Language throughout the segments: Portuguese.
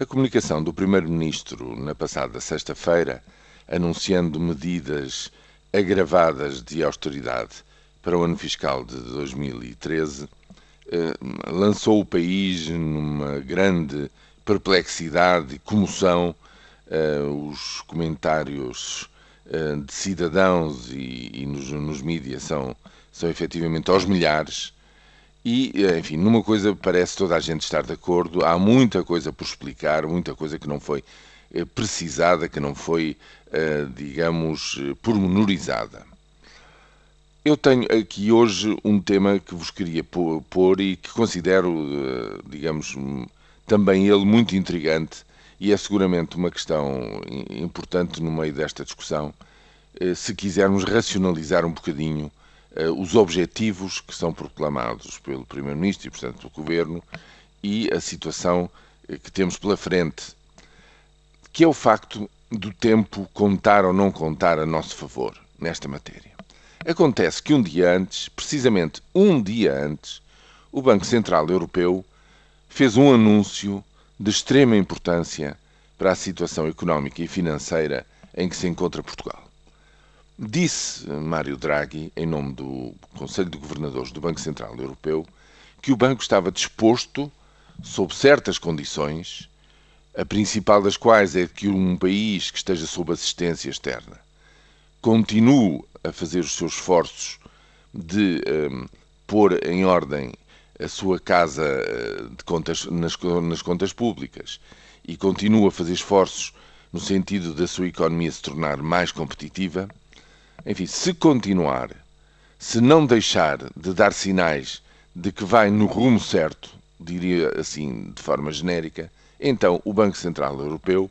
A comunicação do Primeiro-Ministro na passada sexta-feira, anunciando medidas agravadas de austeridade para o ano fiscal de 2013, eh, lançou o país numa grande perplexidade e comoção. Eh, os comentários eh, de cidadãos e, e nos, nos mídias são, são efetivamente aos milhares e, enfim, numa coisa parece toda a gente estar de acordo, há muita coisa por explicar, muita coisa que não foi eh, precisada, que não foi, eh, digamos, pormenorizada. Eu tenho aqui hoje um tema que vos queria pôr e que considero, eh, digamos, também ele muito intrigante e é seguramente uma questão importante no meio desta discussão, se quisermos racionalizar um bocadinho os objetivos que são proclamados pelo Primeiro-Ministro e, portanto, pelo Governo e a situação uh, que temos pela frente, que é o facto do tempo contar ou não contar a nosso favor nesta matéria. Acontece que um dia antes, precisamente um dia antes, o Banco Central Europeu fez um anúncio de extrema importância para a situação económica e financeira em que se encontra Portugal. Disse Mário Draghi, em nome do Conselho de Governadores do Banco Central Europeu, que o banco estava disposto, sob certas condições, a principal das quais é que um país que esteja sob assistência externa continue a fazer os seus esforços de um, pôr em ordem a sua casa eh, de contas, nas, nas contas públicas e continue a fazer esforços no sentido da sua economia se tornar mais competitiva, enfim, se continuar, se não deixar de dar sinais de que vai no rumo certo, diria assim de forma genérica, então o Banco Central Europeu,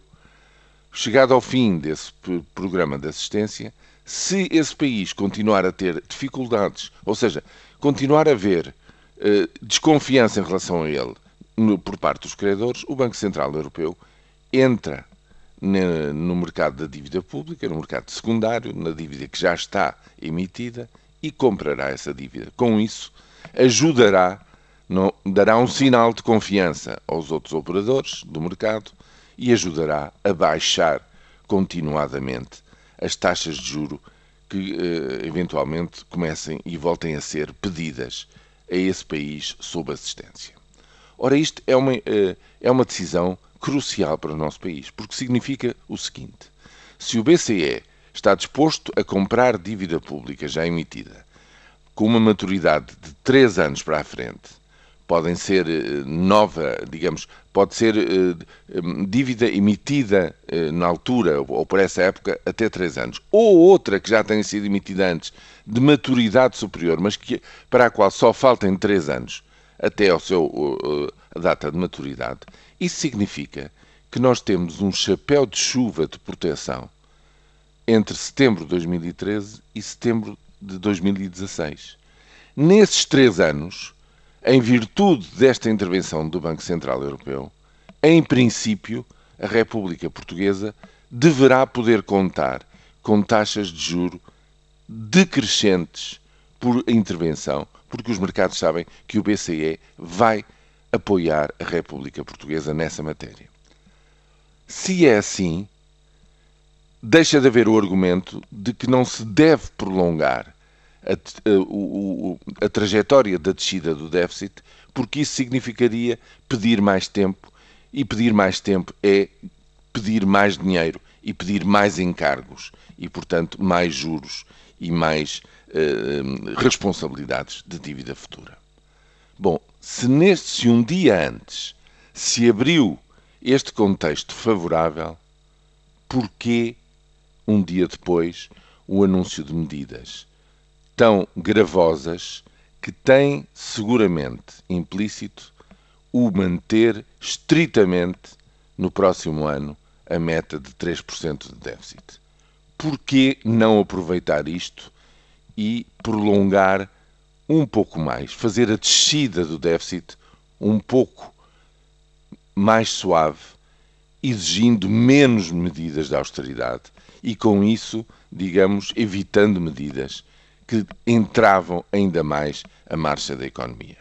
chegado ao fim desse programa de assistência, se esse país continuar a ter dificuldades, ou seja, continuar a haver eh, desconfiança em relação a ele no, por parte dos credores, o Banco Central Europeu entra no mercado da dívida pública, no mercado secundário, na dívida que já está emitida e comprará essa dívida. Com isso, ajudará, dará um sinal de confiança aos outros operadores do mercado e ajudará a baixar continuadamente as taxas de juro que eh, eventualmente comecem e voltem a ser pedidas a esse país sob assistência. Ora, isto é uma, eh, é uma decisão crucial para o nosso país, porque significa o seguinte: se o BCE está disposto a comprar dívida pública já emitida com uma maturidade de 3 anos para a frente, podem ser eh, nova, digamos, pode ser eh, dívida emitida na altura ou por essa época até 3 anos, ou outra que já tenha sido emitida antes de maturidade superior, mas que, para a qual só faltem 3 anos até ao seu a data de maturidade, isso significa que nós temos um chapéu de chuva de proteção entre setembro de 2013 e setembro de 2016. Nesses três anos, em virtude desta intervenção do Banco Central Europeu, em princípio, a República Portuguesa deverá poder contar com taxas de juro decrescentes por intervenção, porque os mercados sabem que o BCE vai apoiar a República Portuguesa nessa matéria. Se é assim, deixa de haver o argumento de que não se deve prolongar a, a, a, trajetória da descida do déficit, porque isso significaria pedir mais tempo, e pedir mais tempo é pedir mais dinheiro e pedir mais encargos e, portanto, mais juros e mais eh, responsabilidades de dívida futura. Bom, se, neste, se um dia antes se abriu este contexto favorável, porquê um dia depois o anúncio de medidas tão gravosas que têm seguramente implícito o manter estritamente no próximo ano a meta de 3% de déficit? Porquê não aproveitar isto e prolongar um pouco mais, fazer a descida do déficit um pouco mais suave, exigindo menos medidas de austeridade e, com isso, digamos, evitando medidas que entravam ainda mais a marcha da economia.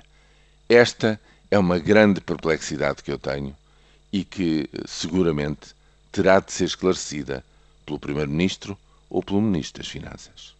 Esta é uma grande perplexidade que eu tenho e que seguramente terá de ser esclarecida pelo Primeiro-Ministro ou pelo Ministro das Finanças.